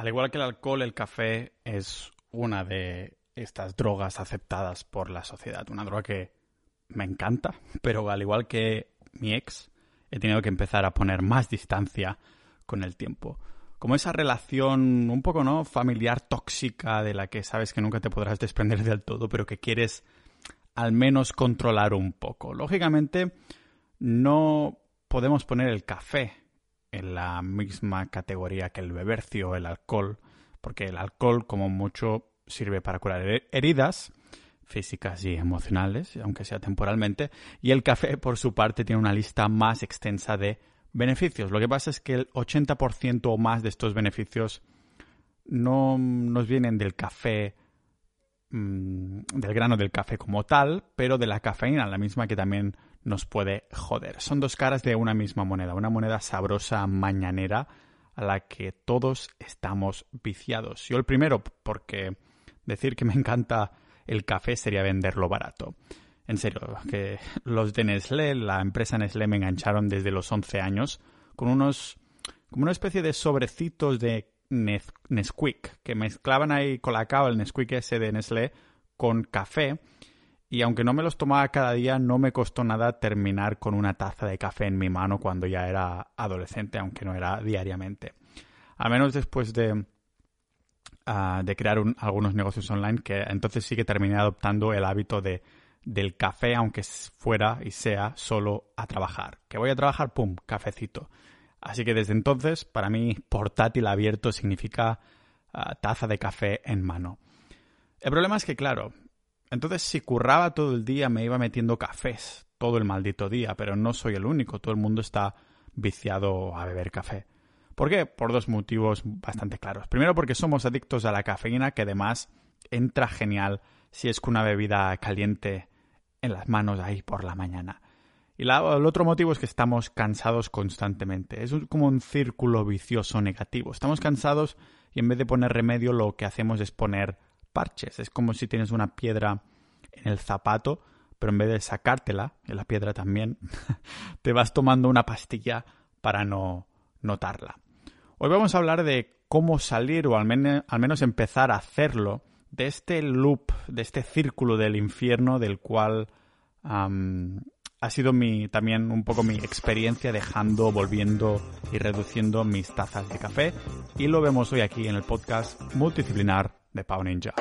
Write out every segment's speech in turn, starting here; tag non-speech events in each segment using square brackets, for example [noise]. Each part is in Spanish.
Al igual que el alcohol, el café es una de estas drogas aceptadas por la sociedad. Una droga que me encanta, [laughs] pero al igual que mi ex, he tenido que empezar a poner más distancia con el tiempo. Como esa relación un poco, ¿no? Familiar tóxica de la que sabes que nunca te podrás desprender del todo, pero que quieres al menos controlar un poco. Lógicamente, no podemos poner el café en la misma categoría que el bebercio el alcohol, porque el alcohol, como mucho, sirve para curar heridas físicas y emocionales, aunque sea temporalmente, y el café, por su parte, tiene una lista más extensa de beneficios. Lo que pasa es que el 80% o más de estos beneficios no nos vienen del café, mm, del grano del café como tal, pero de la cafeína, la misma que también nos puede joder. Son dos caras de una misma moneda, una moneda sabrosa mañanera a la que todos estamos viciados. Yo el primero, porque decir que me encanta el café sería venderlo barato. En serio, que los de Nestlé, la empresa Nestlé me engancharon desde los 11 años con unos, como una especie de sobrecitos de Nesquik, que mezclaban ahí con la cava el Nesquik ese de Nestlé con café y aunque no me los tomaba cada día, no me costó nada terminar con una taza de café en mi mano cuando ya era adolescente, aunque no era diariamente. Al menos después de, ah, de crear algunos negocios online, que entonces sí que terminé adoptando el hábito de, del café, aunque fuera y sea solo a trabajar. Que voy a trabajar, pum, cafecito. Así que desde entonces, para mí, portátil abierto significa ah, taza de café en mano. El problema es que, claro, entonces, si curraba todo el día, me iba metiendo cafés todo el maldito día, pero no soy el único. Todo el mundo está viciado a beber café. ¿Por qué? Por dos motivos bastante claros. Primero, porque somos adictos a la cafeína, que además entra genial si es con una bebida caliente en las manos ahí por la mañana. Y el otro motivo es que estamos cansados constantemente. Es como un círculo vicioso negativo. Estamos cansados y en vez de poner remedio lo que hacemos es poner parches. Es como si tienes una piedra en el zapato, pero en vez de sacártela, en la piedra también, [laughs] te vas tomando una pastilla para no notarla. Hoy vamos a hablar de cómo salir o al, menos empezar a hacerlo de este loop, de este círculo del infierno del cual ha sido mi, también un poco mi experiencia dejando, volviendo y reduciendo mis tazas de café. Y lo vemos hoy aquí en el podcast multidisciplinar de Pau Ninja.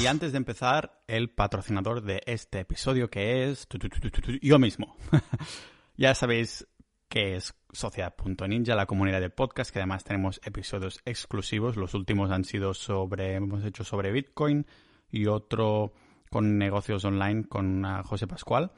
Y antes de empezar, el patrocinador de este episodio que es yo mismo. [laughs] ya sabéis que es Sociedad.ninja, la comunidad del podcast, que además tenemos episodios exclusivos. Los últimos han sido sobre, hemos hecho sobre Bitcoin y otro con negocios online con José Pascual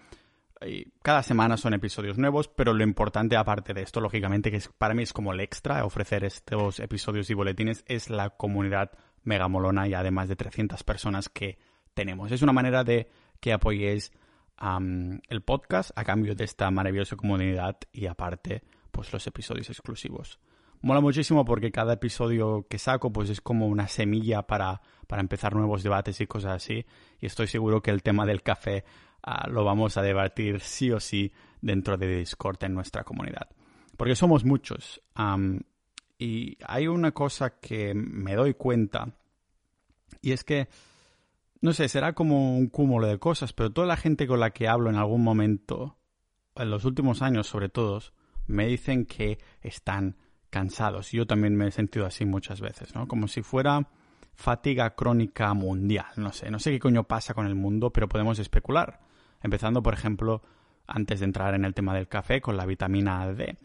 cada semana son episodios nuevos, pero lo importante aparte de esto, lógicamente, que para mí es como el extra, ofrecer estos episodios y boletines, es la comunidad megamolona y además de 300 personas que tenemos. Es una manera de que apoyéis el podcast a cambio de esta maravillosa comunidad y aparte, pues los episodios exclusivos. Mola muchísimo porque cada episodio que saco pues es como una semilla para, para empezar nuevos debates y cosas así. Y estoy seguro que el tema del café Ah, lo vamos a debatir sí o sí dentro de Discord en nuestra comunidad. Porque somos muchos. y hay una cosa que me doy cuenta y es que, no sé, será como un cúmulo de cosas, pero toda la gente con la que hablo en algún momento, en los últimos años sobre todo, me dicen que están cansados. Yo también me he sentido así muchas veces, ¿no? Como si fuera fatiga crónica mundial. No sé, no sé qué coño pasa con el mundo, pero podemos especular. Empezando, por ejemplo, antes de entrar en el tema del café, con la vitamina D.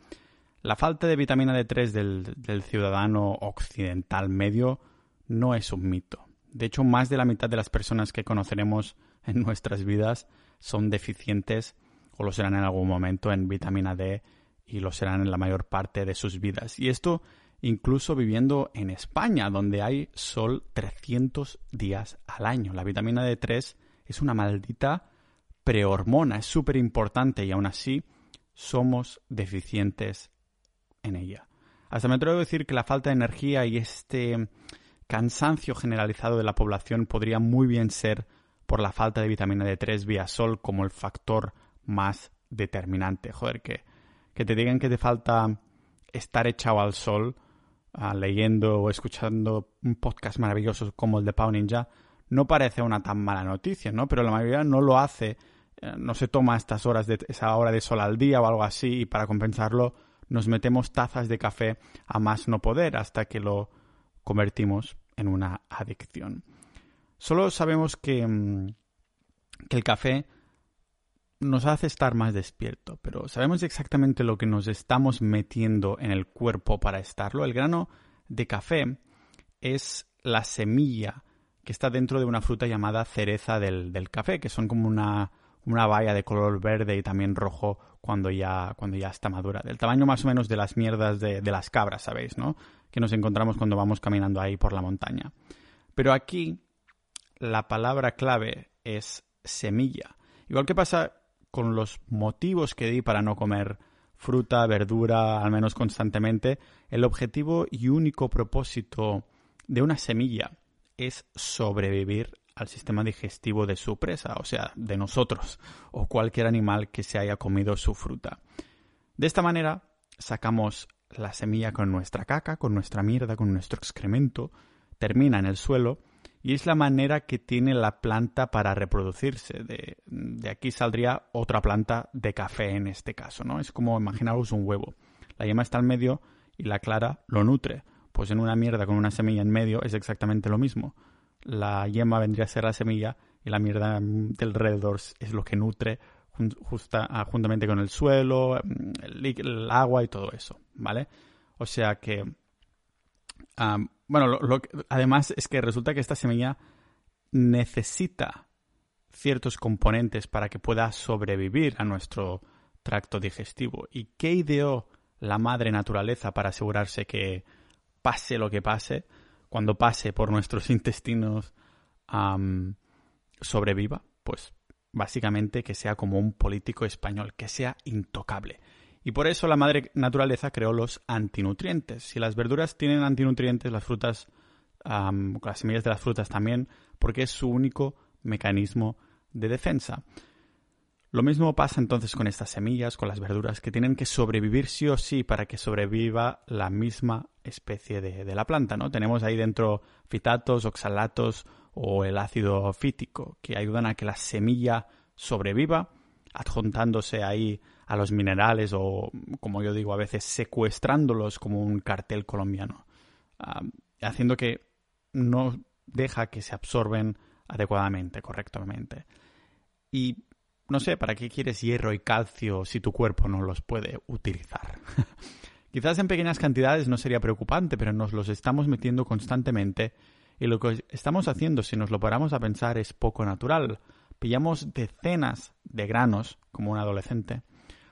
La falta de vitamina D3 del, ciudadano occidental medio no es un mito. De hecho, más de la mitad de las personas que conoceremos en nuestras vidas son deficientes o lo serán en algún momento en vitamina D y lo serán en la mayor parte de sus vidas. Y esto incluso viviendo en España, donde hay sol 300 días al año. La vitamina D3 es una maldita prehormona, es súper importante y aún así somos deficientes en ella. Hasta me atrevo a decir que la falta de energía y este cansancio generalizado de la población podría muy bien ser por la falta de vitamina D3 vía sol como el factor más determinante. Joder, que, que te digan que te falta estar echado al sol uh, leyendo o escuchando un podcast maravilloso como el de Pau Ninja no parece una tan mala noticia, ¿no? Pero la mayoría no lo hace, no se toma estas horas de esa hora de sol al día o algo así y para compensarlo nos metemos tazas de café a más no poder hasta que lo convertimos en una adicción. Solo sabemos que, mm, que el café nos hace estar más despierto, pero ¿sabemos exactamente lo que nos estamos metiendo en el cuerpo para estarlo? El grano de café es la semilla que está dentro de una fruta llamada cereza del, café, que son como una, una valla de color verde y también rojo cuando ya, cuando ya está madura. Del tamaño más o menos de las mierdas de, de las cabras, ¿sabéis? ¿no? Que nos encontramos cuando vamos caminando ahí por la montaña. Pero aquí la palabra clave es semilla. Igual que pasa con los motivos que di para no comer fruta, verdura, al menos constantemente, el objetivo y único propósito de una semilla es sobrevivir al sistema digestivo de su presa, o sea, de nosotros o cualquier animal que se haya comido su fruta. De esta manera sacamos la semilla con nuestra caca, con nuestra mierda, con nuestro excremento, termina en el suelo y es la manera que tiene la planta para reproducirse. De, aquí saldría otra planta de café en este caso, ¿no? Es como imaginaros un huevo. La yema está al medio y la clara lo nutre. Pues en una mierda con una semilla en medio es exactamente lo mismo. La yema vendría a ser la semilla y la mierda del es lo que nutre justa, ah, juntamente con el suelo, el, el, agua y todo eso, ¿vale? O sea que bueno, lo, además es que resulta que esta semilla necesita ciertos componentes para que pueda sobrevivir a nuestro tracto digestivo. ¿Y qué ideó la madre naturaleza para asegurarse que pase lo que pase, cuando pase por nuestros [laughs] intestinos, sobreviva? Pues básicamente que sea como un político español, que sea intocable. Y por eso la madre naturaleza creó los antinutrientes. Si las verduras tienen antinutrientes, las frutas, las semillas de las frutas también, porque es su único mecanismo de defensa. Lo mismo pasa entonces con estas semillas, con las verduras, que tienen que sobrevivir sí o sí para que sobreviva la misma especie de, de la planta, ¿no? Tenemos ahí dentro fitatos, oxalatos o el ácido fítico, que ayudan a que la semilla sobreviva, adjuntándose ahí a los minerales o, como yo digo a veces, secuestrándolos como un cartel colombiano, haciendo que no deja que se absorben adecuadamente, correctamente. Y no sé, ¿para qué quieres hierro y calcio si tu cuerpo no los puede utilizar? [laughs] Quizás en pequeñas cantidades no sería preocupante, pero nos los estamos metiendo constantemente y lo que estamos haciendo, si nos lo paramos a pensar, es poco natural. Pillamos decenas de granos, como un adolescente,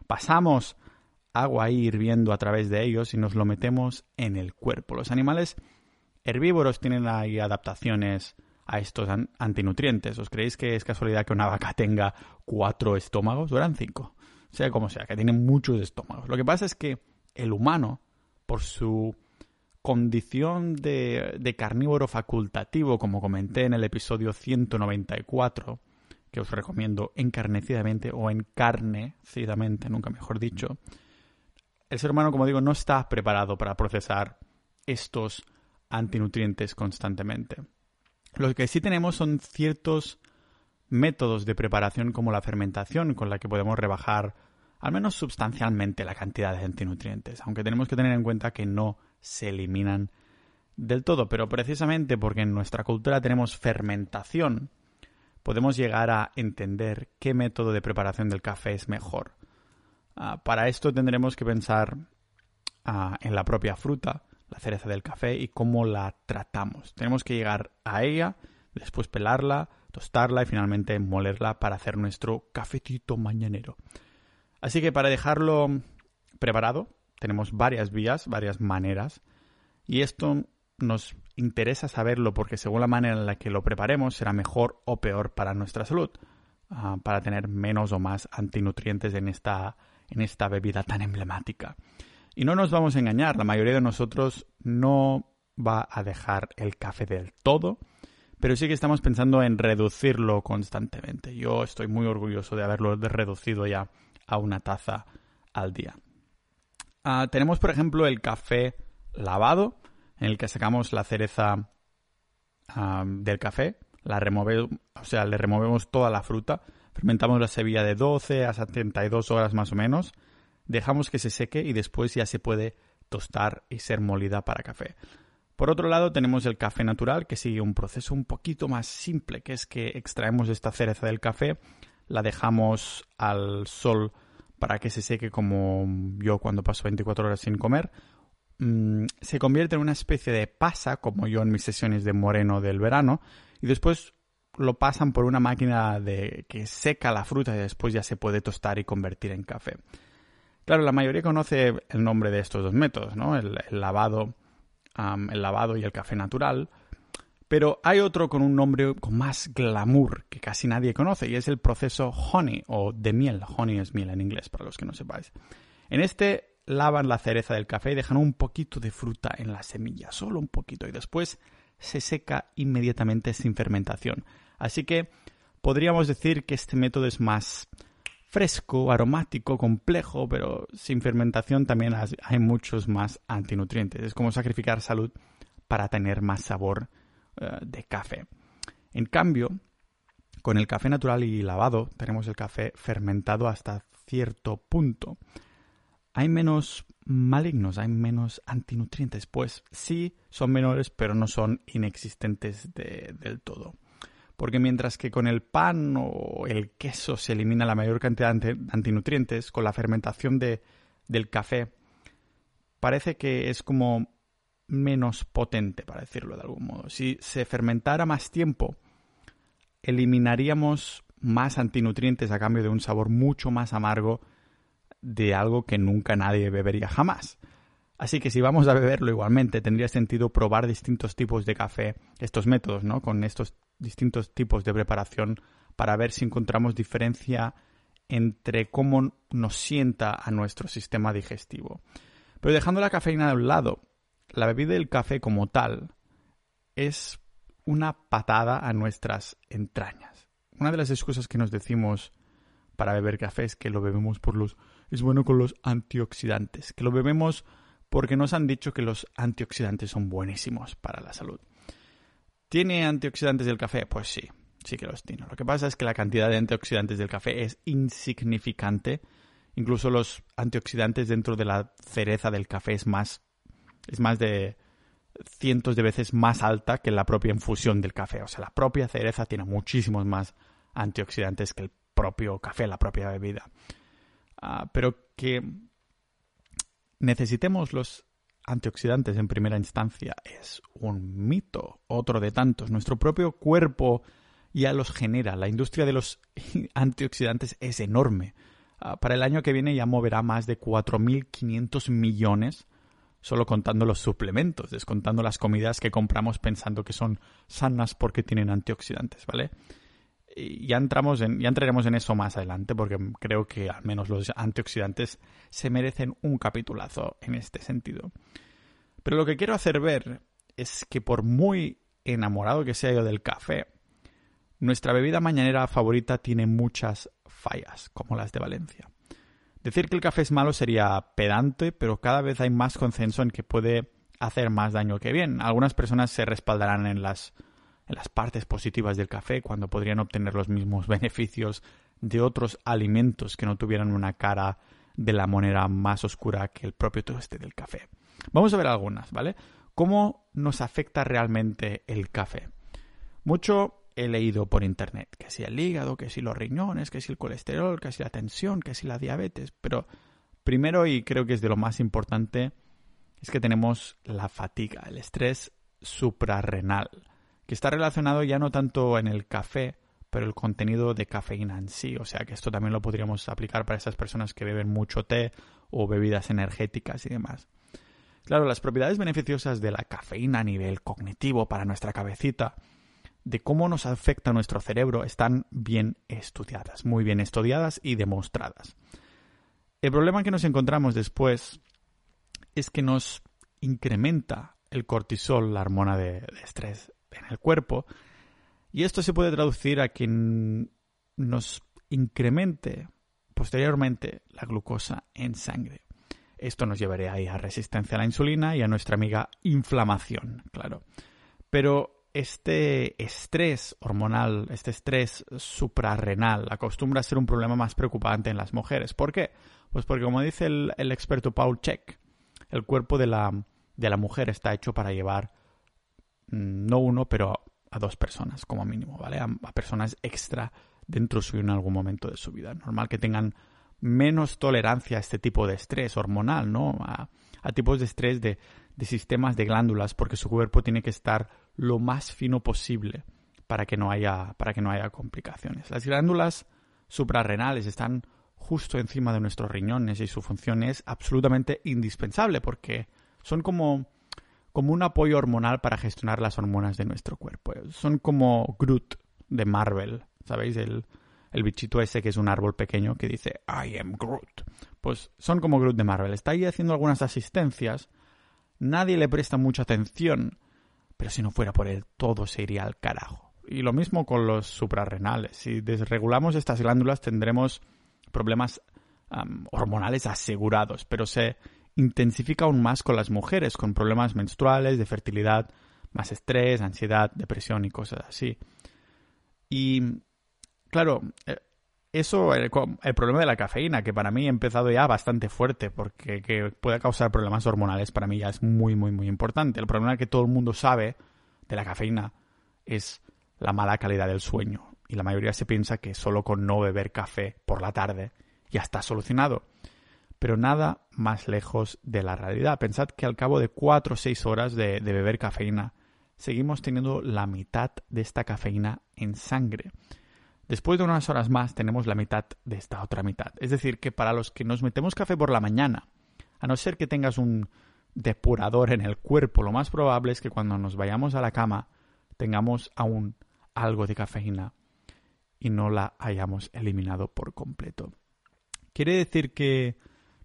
pasamos agua ahí hirviendo a través de ellos y nos lo metemos en el cuerpo. Los animales herbívoros tienen ahí adaptaciones a estos antinutrientes. ¿Os creéis que es casualidad que una vaca tenga cuatro estómagos? O eran cinco. Sea como sea, que tienen muchos estómagos. Lo que pasa es que el humano, por su condición de, carnívoro facultativo, como comenté en el episodio 194, que os recomiendo encarnecidamente o encarnecidamente, nunca mejor dicho, el ser humano, como digo, no está preparado para procesar estos antinutrientes constantemente. Lo que sí tenemos son ciertos métodos de preparación como la fermentación con la que podemos rebajar al menos sustancialmente la cantidad de antinutrientes, aunque tenemos que tener en cuenta que no se eliminan del todo, pero precisamente porque en nuestra cultura tenemos fermentación, podemos llegar a entender qué método de preparación del café es mejor. Ah, para esto tendremos que pensar ah, en la propia fruta, la cereza del café, y cómo la tratamos. Tenemos que llegar a ella, después pelarla, tostarla y finalmente molerla para hacer nuestro cafetito mañanero. Así que para dejarlo preparado, tenemos varias vías, varias maneras, y esto nos interesa saberlo porque según la manera en la que lo preparemos será mejor o peor para nuestra salud, ah, para tener menos o más antinutrientes en esta, en esta bebida tan emblemática. Y no nos vamos a engañar, la mayoría de nosotros no va a dejar el café del todo, pero sí que estamos pensando en reducirlo constantemente. Yo estoy muy orgulloso de haberlo reducido ya a una taza al día. Ah, tenemos, por ejemplo, el café lavado, en el que sacamos la cereza del café, la o sea, le removemos toda la fruta, fermentamos la semilla de 12 a 72 horas más o menos, dejamos que se seque y después ya se puede tostar y ser molida para café. Por otro lado, tenemos el café natural, que sigue un proceso un poquito más simple, que es que extraemos esta cereza del café, la dejamos al sol para que se seque como yo cuando paso 24 horas sin comer, mm, se convierte en una especie de pasa, como yo en mis sesiones de moreno del verano, y después lo pasan por una máquina de que seca la fruta y después ya se puede tostar y convertir en café. Claro, la mayoría conoce el nombre de estos dos métodos, ¿no? El, lavado, el lavado y el café natural. Pero hay otro con un nombre con más glamour que casi nadie conoce y es el proceso honey o de miel. Honey es miel en inglés, para los que no sepáis. En este lavan la cereza del café y dejan un poquito de fruta en la semilla, solo un poquito, y después se seca inmediatamente sin fermentación. Así que podríamos decir que este método es más fresco, aromático, complejo, pero sin fermentación también hay muchos más antinutrientes. Es como sacrificar salud para tener más sabor eh, de café. En cambio, con el café natural y lavado tenemos el café fermentado hasta cierto punto. Hay menos malignos, hay menos antinutrientes. Pues sí, son menores, pero no son inexistentes del todo. Porque mientras que con el pan o el queso se elimina la mayor cantidad de antinutrientes, con la fermentación de, del café, parece que es como menos potente, para decirlo de algún modo. Si se fermentara más tiempo, eliminaríamos más antinutrientes a cambio de un sabor mucho más amargo de algo que nunca nadie bebería jamás. Así que si vamos a beberlo igualmente, tendría sentido probar distintos tipos de café, estos métodos, ¿no? Con estos distintos tipos de preparación para ver si encontramos diferencia entre cómo nos sienta a nuestro sistema digestivo. Pero dejando la cafeína de un lado, la bebida del café como tal es una patada a nuestras entrañas. Una de las excusas que nos decimos para beber café es que lo bebemos por los es bueno con los antioxidantes, que lo bebemos porque nos han dicho que los antioxidantes son buenísimos para la salud. ¿Tiene antioxidantes el café? Pues sí, sí que los tiene. Lo que pasa es que la cantidad de antioxidantes del café es insignificante. Incluso los antioxidantes dentro de la cereza del café es más, es más de cientos de veces más alta que la propia infusión del café. O sea, la propia cereza tiene muchísimos más antioxidantes que el propio café, la propia bebida. Ah, pero que necesitemos los antioxidantes en primera instancia es un mito, otro de tantos. Nuestro propio cuerpo ya los genera. La industria de los [laughs] antioxidantes es enorme. Ah, para el año que viene ya moverá más de 4.500 millones solo contando los suplementos, descontando las comidas que compramos pensando que son sanas porque tienen antioxidantes, ¿vale? ya entramos en, ya entraremos en eso más adelante porque creo que al menos los antioxidantes se merecen un capitulazo en este sentido. Pero lo que quiero hacer ver es que por muy enamorado que sea yo del café, nuestra bebida mañanera favorita tiene muchas fallas, como las de Valencia. Decir que el café es malo sería pedante, pero cada vez hay más consenso en que puede hacer más daño que bien. Algunas personas se respaldarán en las en las partes positivas del café cuando podrían obtener los mismos [laughs] beneficios de otros alimentos que no tuvieran una cara de la moneda más oscura que el propio toste del café. Vamos a ver algunas, ¿vale? ¿Cómo nos afecta realmente el café? Mucho he leído por internet, que si el hígado, que si los riñones, que si el colesterol, que si la tensión, que si la diabetes, pero primero y creo que es de lo más importante es que tenemos la fatiga, el estrés suprarrenal que está relacionado ya no tanto en el café, pero el contenido de cafeína en sí. O sea que esto también lo podríamos aplicar para esas personas que beben mucho té o bebidas energéticas y demás. Claro, las propiedades beneficiosas de la cafeína a nivel cognitivo para nuestra cabecita, de cómo nos afecta nuestro cerebro, están bien estudiadas, muy bien estudiadas y demostradas. El problema que nos encontramos después es que nos incrementa el cortisol, la hormona de, estrés, en el cuerpo. Y esto se puede traducir a que nos incremente posteriormente la glucosa en sangre. Esto nos llevaría a resistencia a la insulina y a nuestra amiga inflamación, claro. Pero este estrés hormonal, este estrés suprarrenal, acostumbra a ser un problema más preocupante en las mujeres. ¿Por qué? Pues porque, como dice el, experto Paul Check, el cuerpo de la, de la mujer está hecho para llevar mm, no uno, pero a dos personas como mínimo, ¿vale? A, personas extra dentro suyo en algún momento de su vida. Normal que tengan menos tolerancia a este tipo de estrés hormonal, ¿no? A, tipos de estrés de, de, sistemas de glándulas, porque su cuerpo tiene que estar lo más fino posible para que no haya, para que no haya complicaciones. Las glándulas suprarrenales están justo encima de nuestros riñones y su función es absolutamente indispensable porque son como, como un apoyo hormonal para gestionar las hormonas de nuestro cuerpo. Son como Groot de Marvel, ¿sabéis? El, el bichito ese que es un árbol pequeño que dice I am Groot. Pues son como Groot de Marvel. Está ahí haciendo algunas asistencias. Nadie le presta mucha atención. Pero si no fuera por él, todo se iría al carajo. Y lo mismo con los suprarrenales. Si desregulamos estas glándulas tendremos problemas hormonales asegurados, pero se intensifica aún más con las mujeres, con problemas menstruales, de fertilidad, más estrés, ansiedad, depresión y cosas así. Y claro, eh, eso, el, el, problema de la cafeína, que para mí ha empezado ya bastante fuerte, porque que puede causar problemas hormonales, para mí ya es muy, muy, muy importante. El problema que todo el mundo sabe de la cafeína es la mala calidad del sueño. Y la mayoría se piensa que solo con no beber café por la tarde ya está solucionado. Pero nada más lejos de la realidad. Pensad que al cabo de 4 o 6 horas de beber cafeína, seguimos teniendo la mitad de esta cafeína en sangre. Después de unas horas más tenemos la mitad de esta otra mitad. Es decir, que para los que nos metemos café por la mañana, a no ser que tengas un depurador en el cuerpo, lo más probable es que cuando nos vayamos a la cama tengamos aún algo de cafeína y no la hayamos eliminado por completo. Quiere decir que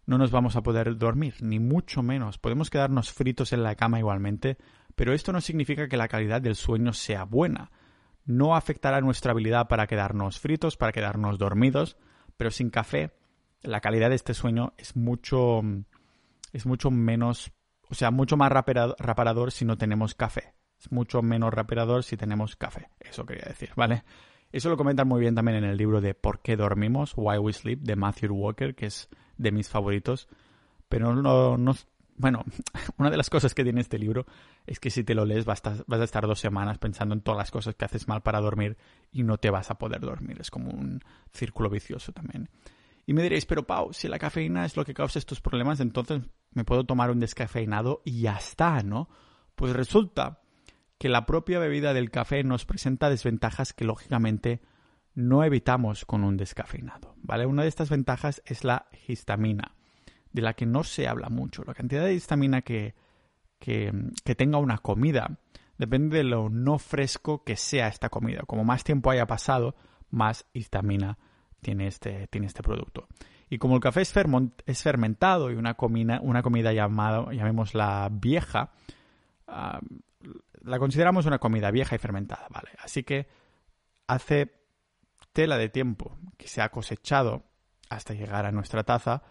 no nos vamos a poder dormir, ni mucho menos. Podemos quedarnos fritos en la cama igualmente, pero esto no significa que la calidad del sueño sea buena. No afectará nuestra habilidad para quedarnos fritos, para quedarnos dormidos, pero sin café la calidad de este sueño es mucho es mucho menos, o sea, mucho más reparador si no tenemos café. Es mucho menos reparador si tenemos café. Eso quería decir, ¿vale? Eso lo comentan muy bien también en el libro de ¿Por qué dormimos? Why We Sleep de Matthew Walker, que es de mis favoritos. Pero no, no bueno, [laughs] una de las cosas que tiene este libro es que si te lo lees vas a, estar dos semanas pensando en todas las cosas que haces mal para dormir y no te vas a poder dormir. Es como un círculo vicioso también. Y me diréis, pero Pau, si la cafeína es lo que causa estos problemas, entonces me puedo tomar un descafeinado y ya está, ¿no? Pues resulta que la propia bebida del café nos presenta desventajas que lógicamente no evitamos con un descafeinado, ¿vale? Una de estas ventajas es la histamina, de la que no se habla mucho. La cantidad de histamina que, que, tenga una comida depende de lo no fresco que sea esta comida. Como más tiempo haya pasado, más histamina tiene este, tiene este producto. Y como el café es, fermentado y una comida, una comida llamada, llamémosla vieja, ah, la consideramos una comida vieja y fermentada, ¿vale? Así que hace tela de tiempo que se ha cosechado hasta llegar a nuestra taza,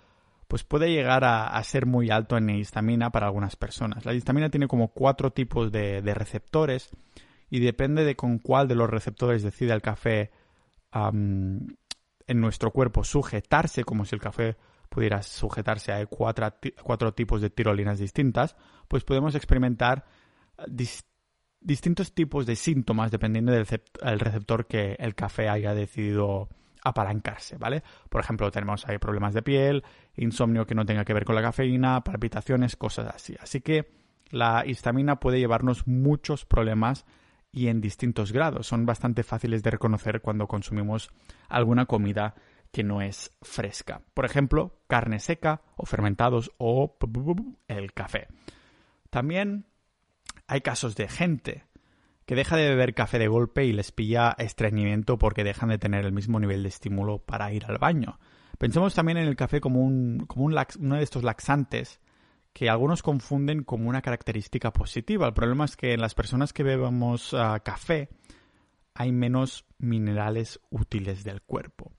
pues puede llegar a, ser muy alto en histamina para algunas personas. La histamina tiene como cuatro tipos de, receptores y depende de con cuál de los receptores decide el café en nuestro cuerpo sujetarse, como si el café pudiera sujetarse a cuatro, cuatro tipos de tirolinas distintas, pues podemos experimentar distintos tipos de síntomas dependiendo del receptor que el café haya decidido apalancarse, ¿vale? Por ejemplo, tenemos ahí problemas de piel, insomnio que no tenga que ver con la cafeína, palpitaciones, cosas así. Así que la histamina puede llevarnos muchos problemas y en distintos grados. Son bastante fáciles de reconocer cuando consumimos alguna comida que no es fresca. Por ejemplo, carne seca o fermentados o el café. También hay casos de gente que deja de beber café de golpe y les pilla estreñimiento porque dejan de tener el mismo nivel de estímulo para ir al baño. Pensemos también en el café como, un, como un uno de estos laxantes que algunos confunden como una característica positiva. El problema es que en las personas que bebemos ah, café hay menos minerales útiles del cuerpo.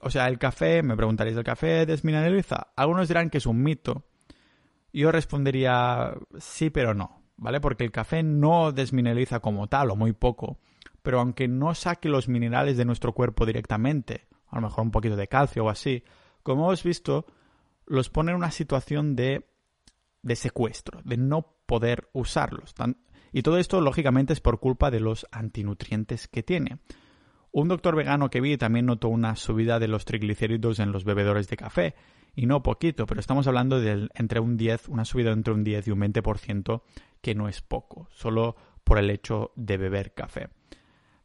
o sea, el café, me preguntaréis, ¿el café desmineraliza? Algunos dirán que es un mito. Yo respondería sí, pero no, ¿vale? Porque el café no desmineraliza como tal, o muy poco. Pero aunque no saque los minerales de nuestro cuerpo directamente, a lo mejor un poquito de calcio o así, como hemos visto, los pone en una situación de, de secuestro, de no poder usarlos. Y todo esto, lógicamente, es por culpa de los antinutrientes que tiene. Un doctor vegano que vi también notó una subida de los triglicéridos en los bebedores de café, y no poquito, pero estamos hablando de entre un 10, una subida entre un 10 y un 20%, que no es poco, solo por el hecho de beber café.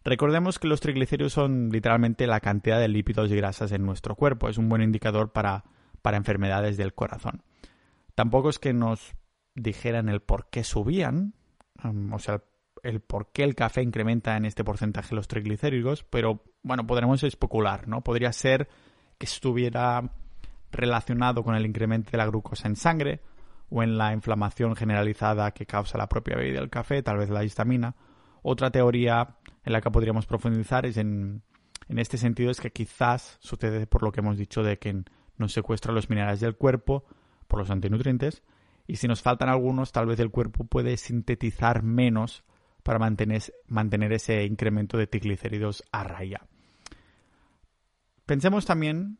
Recordemos que los triglicéridos son literalmente la cantidad de lípidos y grasas en nuestro cuerpo, es un buen indicador para, para enfermedades del corazón. Tampoco es que nos dijeran el por qué subían, um, o sea, el por qué el café incrementa en este porcentaje los triglicéridos, pero bueno, podremos especular, ¿no? Podría ser que estuviera relacionado con el incremento de la glucosa en sangre o en la inflamación generalizada que causa la propia bebida del café, tal vez la histamina. Otra teoría en la que podríamos profundizar es en, en este sentido es que quizás sucede por lo que hemos dicho de que nos secuestra los minerales del cuerpo por los antinutrientes y si nos faltan algunos tal vez el cuerpo puede sintetizar menos para mantener, mantener ese incremento de triglicéridos a raya. Pensemos también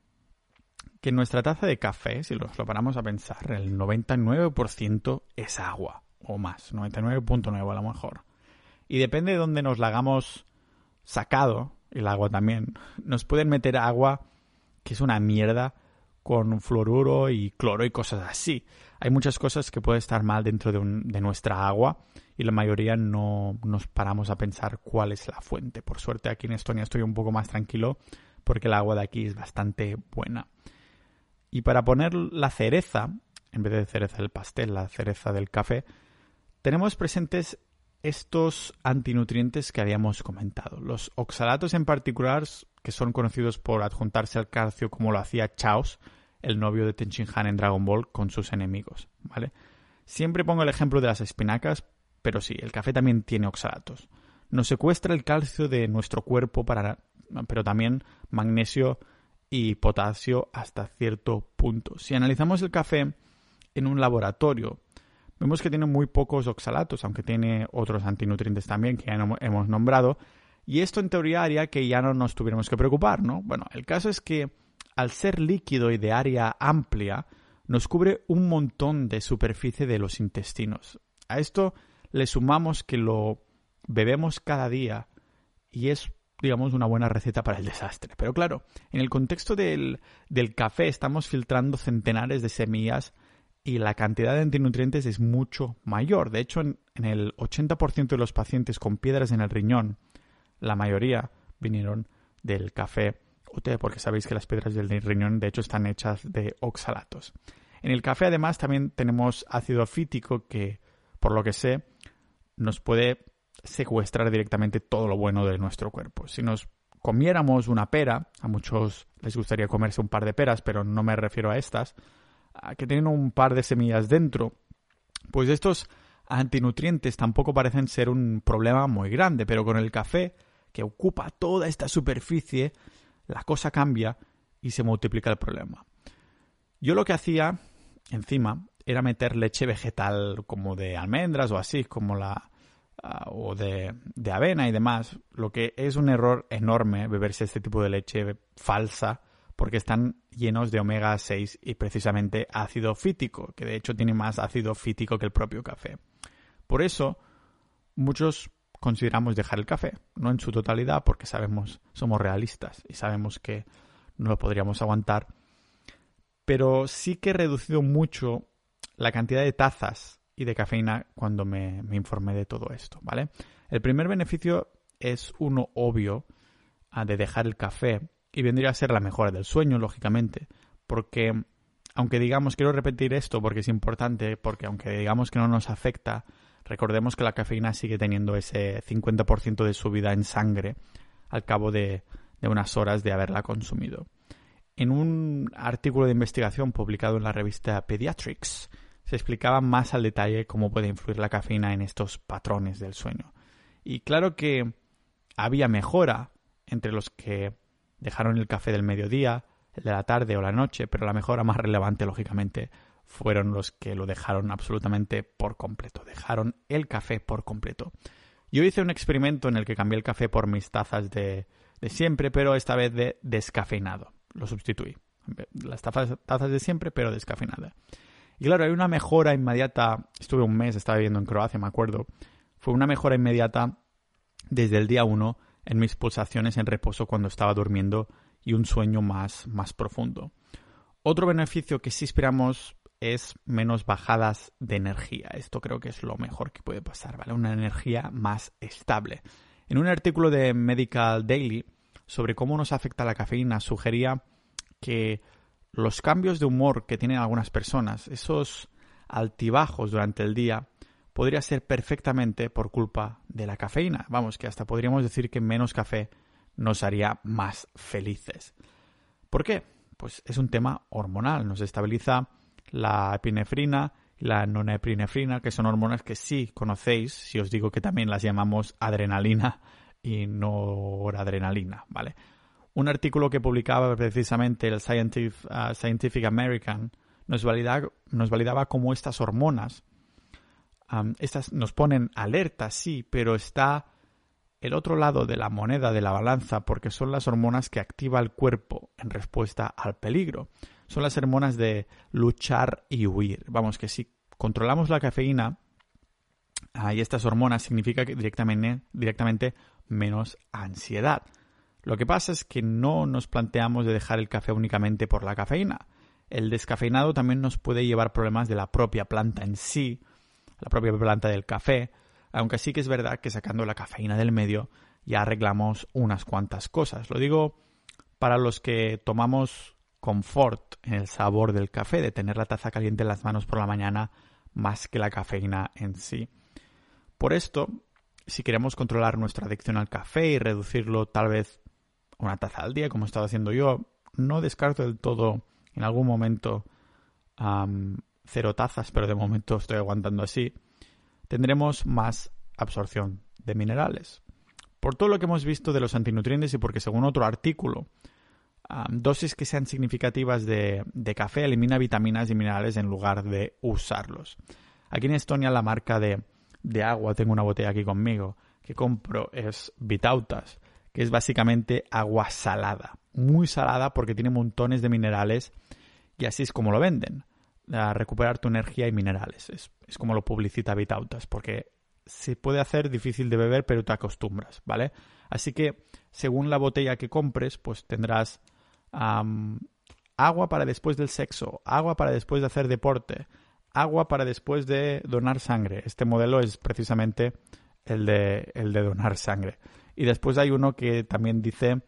que nuestra taza de café, si lo, lo paramos a pensar, el 99% es agua o más, 99.9 a lo mejor. Y depende de dónde nos la hagamos sacado, el agua también, nos pueden meter agua que es una mierda con fluoruro y cloro y cosas así. Hay muchas cosas que pueden estar mal dentro de, nuestra agua y la mayoría no nos paramos a pensar cuál es la fuente. Por suerte aquí en Estonia estoy un poco más tranquilo porque el agua de aquí es bastante buena. Y para poner la cereza, en vez de cereza del pastel, la cereza del café, tenemos presentes estos antinutrientes que habíamos comentado. Los oxalatos en particular, que son conocidos por adjuntarse al calcio como lo hacía Chaos, el novio de Han en Dragon Ball con sus enemigos, ¿vale? Siempre pongo el ejemplo de las espinacas, pero sí, el café también tiene oxalatos. Nos secuestra el calcio de nuestro cuerpo para pero también magnesio y potasio hasta cierto punto. Si analizamos el café en un laboratorio, vemos que tiene muy pocos oxalatos, aunque tiene otros antinutrientes también que ya hemos nombrado, y esto en teoría haría que ya no nos tuviéramos que preocupar, ¿no? Bueno, el caso es que al ser líquido y de área amplia, nos cubre un montón de superficie de los intestinos. A esto le sumamos que lo bebemos cada día y es, digamos, una buena receta para el desastre. Pero claro, en el contexto del, café estamos filtrando centenares de semillas y la cantidad de antinutrientes es mucho mayor. De hecho, en, en el 80% de los pacientes con piedras en el riñón, la mayoría vinieron del café porque sabéis que las piedras del riñón de hecho están hechas de oxalatos. En el café además también tenemos ácido fítico que, por lo que sé, nos puede secuestrar directamente todo lo bueno de nuestro cuerpo. Si nos comiéramos una pera, a muchos les gustaría comerse un par de peras, pero no me refiero a estas, que tienen un par de semillas dentro, pues estos antinutrientes tampoco parecen ser un problema muy grande, pero con el café, que ocupa toda esta superficie, la cosa cambia y se multiplica el problema. Yo lo que hacía encima era meter leche vegetal como de almendras o así, como la ah, o de, de, avena y demás, lo que es un error enorme beberse este tipo de leche falsa porque están llenos de omega 6 y precisamente ácido fítico, que de hecho tiene más ácido fítico que el propio café. Por eso, muchos consideramos dejar el café, no en su totalidad, porque sabemos, somos realistas y sabemos que no lo podríamos aguantar, pero sí que he reducido mucho la cantidad de tazas y de cafeína cuando me, informé de todo esto, ¿vale? El primer beneficio es uno obvio ah, de dejar el café y vendría a ser la mejora del sueño, lógicamente, porque aunque digamos, quiero repetir esto porque es importante, porque aunque digamos que no nos afecta Recordemos que la cafeína sigue teniendo ese 50% de subida en sangre al cabo de, unas horas de haberla consumido. En un artículo de investigación publicado en la revista Pediatrics se explicaba más al detalle cómo puede influir la cafeína en estos patrones del sueño. Y claro que había mejora entre los que dejaron el café del mediodía, el de la tarde o la noche, pero la mejora más relevante, lógicamente, fueron los que lo dejaron absolutamente por completo. Dejaron el café por completo. Yo hice un experimento en el que cambié el café por mis tazas de, de siempre, pero esta vez de descafeinado. Lo sustituí. Las tazas, tazas de siempre, pero descafeinada. Y claro, hay una mejora inmediata. Estuve un mes, estaba viviendo en Croacia, me acuerdo. Fue una mejora inmediata desde el día uno en mis pulsaciones en reposo cuando estaba durmiendo y un sueño más, más profundo. Otro beneficio que sí esperamos es menos bajadas de energía. Esto creo que es lo mejor que puede pasar, ¿vale? Una energía más estable. En un artículo de Medical Daily sobre cómo nos afecta la cafeína, sugería que los cambios de humor que tienen algunas personas, esos altibajos durante el día, podría ser perfectamente por culpa de la cafeína. Vamos, que hasta podríamos decir que menos café nos haría más felices. ¿Por qué? Pues es un tema hormonal, nos estabiliza la epinefrina y la nonepinefrina, que son hormonas que sí conocéis, si os digo que también las llamamos adrenalina y noradrenalina, ¿vale? Un artículo que publicaba precisamente el uh, Scientific, American nos validaba, nos validaba cómo estas hormonas, um, estas nos ponen alerta, sí, pero está el otro lado de la moneda de la balanza porque son las hormonas que activa el cuerpo en respuesta al peligro. Son las hormonas de luchar y huir. Vamos, que si controlamos la cafeína y estas hormonas significa que directamente menos ansiedad. Lo que pasa es que no nos planteamos de dejar el café únicamente por la cafeína. El descafeinado también nos puede llevar problemas de la propia planta en sí, la propia planta del café, aunque sí que es verdad que sacando la cafeína del medio ya arreglamos unas cuantas cosas. Lo digo para los que tomamos confort en el sabor del café, de tener la taza caliente en las manos por la mañana más que la cafeína en sí. Por esto, si queremos controlar nuestra adicción al café y reducirlo tal vez una taza al día, como he estado haciendo yo, no descarto del todo en algún momento cero tazas, pero de momento estoy aguantando así tendremos más absorción de minerales. Por todo lo que hemos visto de los antinutrientes y porque según otro artículo, dosis que sean significativas de, café elimina vitaminas y minerales en lugar de usarlos. Aquí en Estonia la marca de, de agua, tengo una botella aquí conmigo, que compro es Vitautas, es básicamente agua salada, muy salada porque tiene montones de minerales y así es como lo venden a recuperar tu energía y minerales. Es, como lo publicita Vitautas, porque se puede hacer difícil de beber, pero te acostumbras, ¿vale? Así que, según la botella que compres, pues tendrás agua para después del sexo, agua para después de hacer deporte, agua para después de donar sangre. Este modelo es precisamente el de, el de donar sangre. Y después hay uno que también dice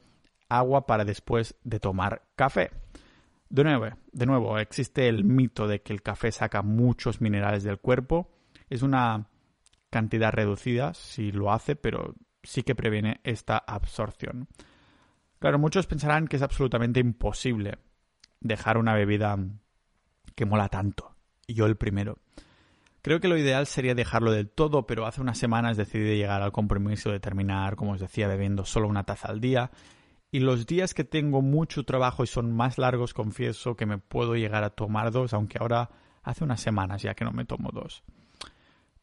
agua para después de tomar café. De nuevo, de nuevo, existe el mito de que el café saca muchos minerales del cuerpo. Es una cantidad reducida si lo hace, pero sí que previene esta absorción. Claro, muchos pensarán que es absolutamente imposible dejar una bebida que mola tanto. Y yo el primero. Creo que lo ideal sería dejarlo del todo, pero hace unas semanas decidí llegar al compromiso de terminar, como os decía, bebiendo solo una taza al día y los días que tengo mucho trabajo y son más largos, confieso que me puedo llegar a tomar dos, aunque ahora hace unas semanas ya que no me tomo dos.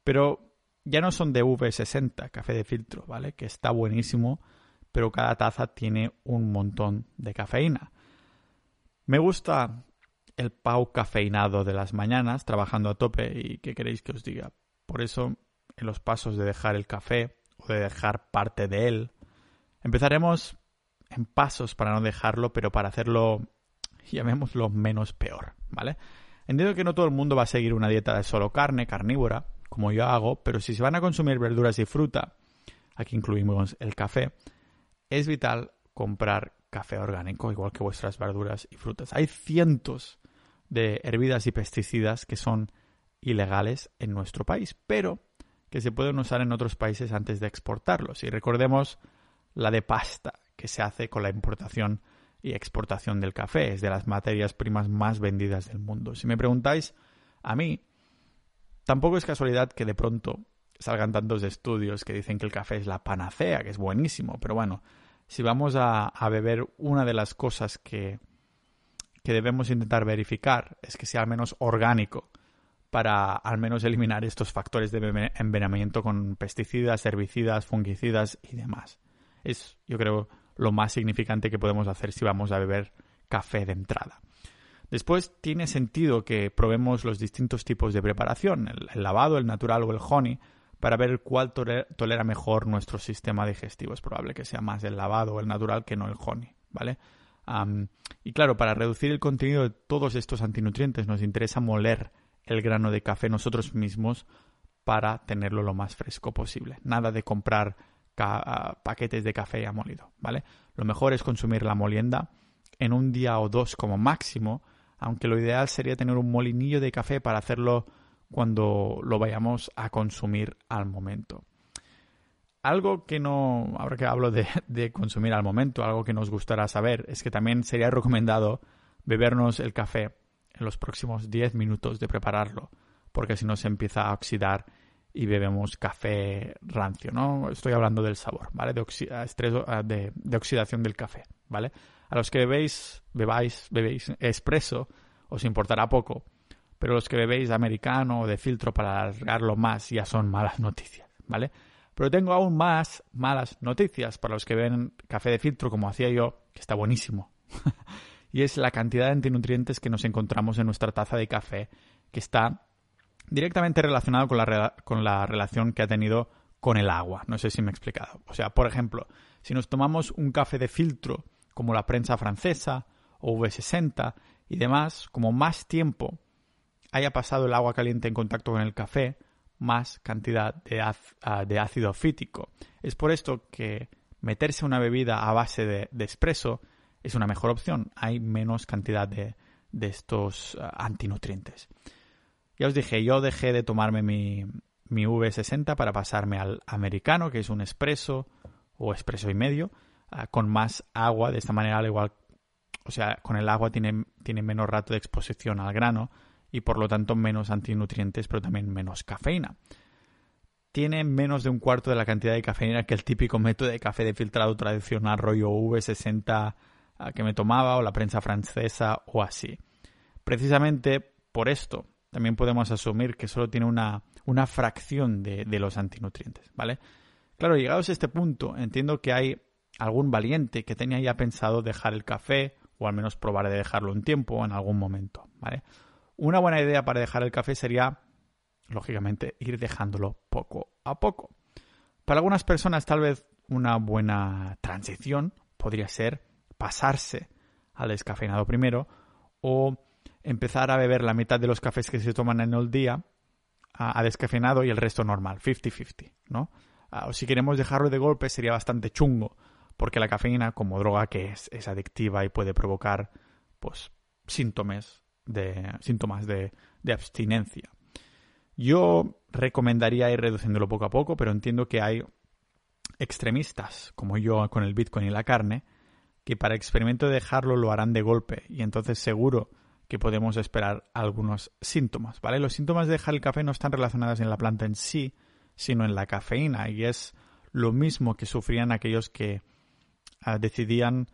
Pero ya no son de V60, café de filtro, ¿vale? Que está buenísimo, pero cada taza tiene un montón de cafeína. Me gusta el pau cafeinado de las mañanas, trabajando a tope, y ¿qué queréis que os diga? Por eso, en los pasos de dejar el café o de dejar parte de él, empezaremos en pasos para no dejarlo, pero para hacerlo, llamémoslo, menos peor, ¿vale? Entiendo que no todo el mundo va a seguir una dieta de solo carne, carnívora, como yo hago, pero si se van a consumir verduras y fruta, aquí incluimos el café, es vital comprar café orgánico, igual que vuestras verduras y frutas. Hay cientos de herbidas y pesticidas que son ilegales en nuestro país, pero que se pueden usar en otros países antes de exportarlos. Y recordemos la de pasta, que se hace con la importación y exportación del café. Es de las materias primas más vendidas del mundo. Si me preguntáis a mí, tampoco es casualidad que de pronto salgan tantos estudios que dicen que el café es la panacea, que es buenísimo, pero bueno, si vamos a, beber una de las cosas que, que debemos intentar verificar es que sea al menos orgánico para al menos eliminar estos factores de envenenamiento con pesticidas, herbicidas, fungicidas y demás. Es, yo creo, lo más significante que podemos hacer si vamos a beber café de entrada. Después tiene sentido que probemos los distintos tipos de preparación, el, lavado, el natural o el honey, para ver cuál tolera mejor nuestro sistema digestivo. Es probable que sea más el lavado o el natural que no el honey, ¿vale? Y claro, para reducir el contenido de todos estos antinutrientes nos interesa moler el grano de café nosotros mismos para tenerlo lo más fresco posible. Nada de comprar paquetes de café ya molido, ¿vale? Lo mejor es consumir la molienda en un día o dos como máximo, aunque lo ideal sería tener un molinillo de café para hacerlo cuando lo vayamos a consumir al momento. Algo que no, ahora que hablo de, consumir al momento, algo que nos gustará saber es que también sería recomendado bebernos el café en los próximos 10 minutos de prepararlo, porque si no se empieza a oxidar y bebemos café rancio, ¿no? Estoy hablando del sabor, ¿vale? De, de, de oxidación del café, ¿vale? A los que bebéis, bebáis, bebéis expreso, os importará poco, pero los que bebéis americano o de filtro para alargarlo más ya son malas noticias, ¿vale? Pero tengo aún más malas noticias para los que beben café de filtro como hacía yo, que está buenísimo. [laughs] y es la cantidad de antinutrientes que nos encontramos en nuestra taza de café, que está directamente relacionado con la, con la relación que ha tenido con el agua. No sé si me he explicado. O sea, por ejemplo, si nos tomamos un café de filtro, como la prensa francesa o V60 y demás, como más tiempo haya pasado el agua caliente en contacto con el café, más cantidad de, ah, ácido fítico. Es por esto que meterse una bebida a base de, de espresso es una mejor opción. Hay menos cantidad de, estos uh, antinutrientes. Ya os dije, yo dejé de tomarme mi, mi V60 para pasarme al americano, que es un espresso o espresso y medio, uh, con más agua. De esta manera, al igual, o sea, con el agua tiene, tiene menos rato de exposición al grano y por lo tanto menos antinutrientes, pero también menos cafeína. Tiene menos de un cuarto de la cantidad de cafeína que el típico método de café de filtrado tradicional rollo V60 que me tomaba o la prensa francesa o así. Precisamente por esto también podemos asumir que solo tiene una, una fracción de, de, los antinutrientes, ¿vale? Claro, llegados a este punto, entiendo que hay algún valiente que tenía ya pensado dejar el café o al menos probar de dejarlo un tiempo en algún momento, ¿vale? Una buena idea para dejar el café sería, lógicamente, ir dejándolo poco a poco. Para algunas personas tal vez una buena transición podría ser pasarse al descafeinado primero o empezar a beber la mitad de los cafés que se toman en el día a, descafeinado y el resto normal, 50-50, ¿no? Ah, o si queremos dejarlo de golpe sería bastante chungo, porque la cafeína, como droga que es, es adictiva y puede provocar, pues, síntomas de, síntomas de, de abstinencia. Yo recomendaría ir reduciéndolo poco a poco, pero entiendo que hay extremistas, como yo con el Bitcoin y la carne, que para experimento dejarlo lo harán de golpe y entonces seguro que podemos esperar algunos síntomas, ¿vale? Los síntomas de dejar el café no están relacionados en la planta en sí, sino en la cafeína y es lo mismo que sufrían aquellos que ah, decidían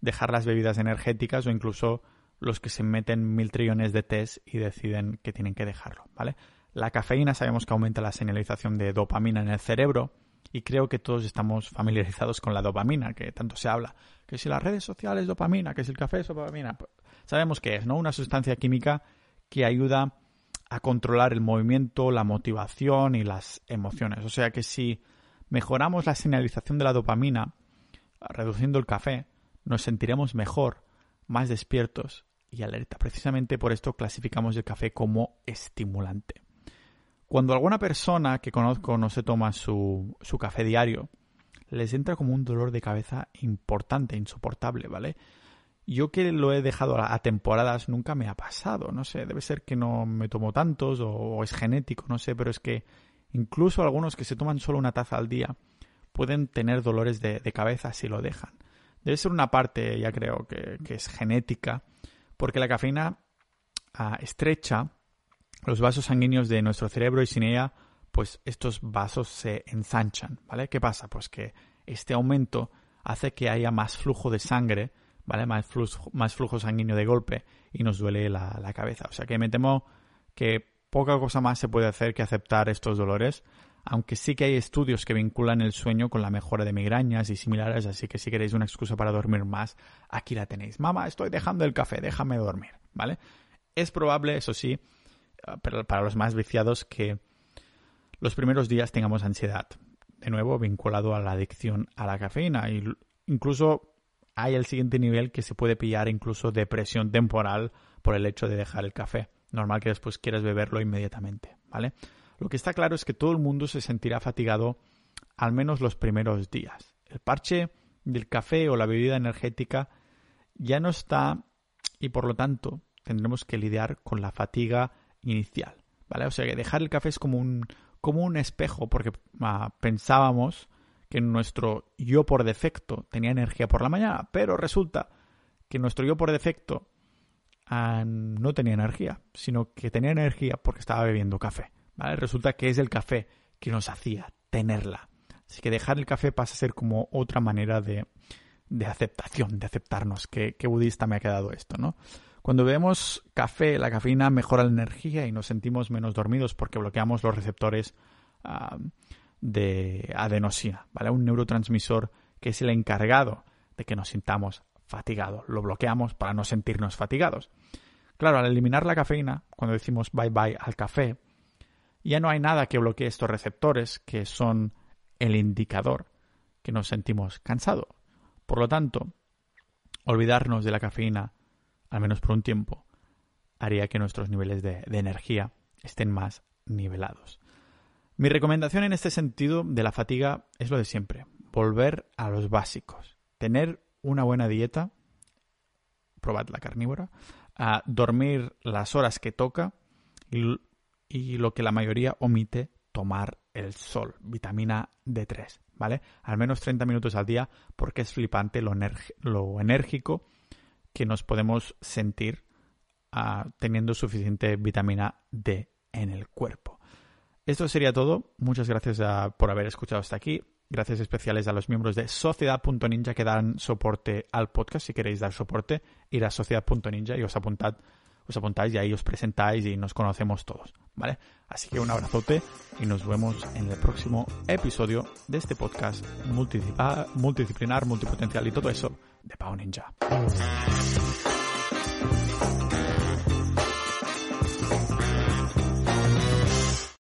dejar las bebidas energéticas o incluso los que se meten mil trillones de test y deciden que tienen que dejarlo, ¿vale? La cafeína sabemos que aumenta la señalización de dopamina en el cerebro y creo que todos estamos familiarizados con la dopamina, que tanto se habla. Que si las redes sociales dopamina, que si el café es dopamina. Pues, sabemos que es, ¿no? Una sustancia química que ayuda a controlar el movimiento, la motivación y las emociones. O sea que si mejoramos la señalización de la dopamina, reduciendo el café, nos sentiremos mejor, más despiertos y alerta. Precisamente por esto clasificamos el café como estimulante. Cuando alguna persona que conozco no se toma su, su café diario, les entra como un dolor de cabeza importante, insoportable, ¿vale? Yo que lo he dejado a temporadas nunca me ha pasado, no sé, debe ser que no me tomo tantos o, es genético, no sé, pero es que incluso algunos que se toman solo una taza al día pueden tener dolores de, cabeza si lo dejan. Debe ser una parte, ya creo, que, es genética, porque la cafeína ah, estrecha los vasos sanguíneos de nuestro cerebro y sin ella, pues estos vasos se ensanchan, ¿vale? ¿Qué pasa? Pues que este aumento hace que haya más flujo de sangre, ¿vale? Más flujo, sanguíneo de golpe y nos duele la, la cabeza. O sea que me temo que poca cosa más se puede hacer que aceptar estos dolores, aunque sí que hay estudios que vinculan el sueño con la mejora de migrañas y similares, así que si queréis una excusa para dormir más, aquí la tenéis. Mamá, estoy dejando el café, déjame dormir, ¿vale? Es probable, eso sí, para los más viciados, que los primeros días tengamos ansiedad, de nuevo vinculado a la adicción a la cafeína. Y incluso hay el siguiente nivel que se puede pillar incluso depresión temporal por el hecho de dejar el café. Normal que después quieras beberlo inmediatamente, ¿vale? Lo que está claro es que todo el mundo se sentirá fatigado al menos los primeros días. El parche del café o la bebida energética ya no está y por lo tanto tendremos que lidiar con la fatiga inicial, ¿vale? O sea que dejar el café es como un, como un espejo, porque ah, pensábamos que nuestro yo por defecto tenía energía por la mañana, pero resulta que nuestro yo por defecto ah, no tenía energía, sino que tenía energía porque estaba bebiendo café. Resulta que es el café que nos hacía tenerla. Así que dejar el café pasa a ser como otra manera de, aceptación, de aceptarnos. Qué, qué budista me ha quedado esto, ¿no? Cuando bebemos café, la cafeína mejora la energía y nos sentimos menos dormidos porque bloqueamos los receptores ah, de adenosina, ¿vale? Un neurotransmisor que es el encargado de que nos sintamos fatigados. Lo bloqueamos para no sentirnos fatigados. Claro, al eliminar la cafeína, cuando decimos bye bye al café, ya no hay nada que bloquee estos receptores que son el indicador que nos sentimos cansados. Por lo tanto, olvidarnos de la cafeína al menos por un tiempo, haría que nuestros niveles de, energía estén más nivelados. Mi recomendación en este sentido de la fatiga es lo de siempre, volver a los básicos, tener una buena dieta, probad la carnívora, a dormir las horas que toca y, lo que la mayoría omite, tomar el sol, vitamina D3, ¿vale? Al menos 30 minutos al día porque es flipante lo, enérgico que nos podemos sentir ah, teniendo suficiente vitamina D en el cuerpo. Esto sería todo. Muchas gracias ah, por haber escuchado hasta aquí. Gracias especiales a los miembros de Sociedad.ninja que dan soporte al podcast. Si queréis dar soporte, ir a Sociedad.ninja y os apuntad, os apuntáis y ahí os presentáis y nos conocemos todos. ¿Vale? Así que un abrazote y nos vemos en el próximo episodio de este podcast multidisciplinar, multipotencial y todo eso de Pau Ninja.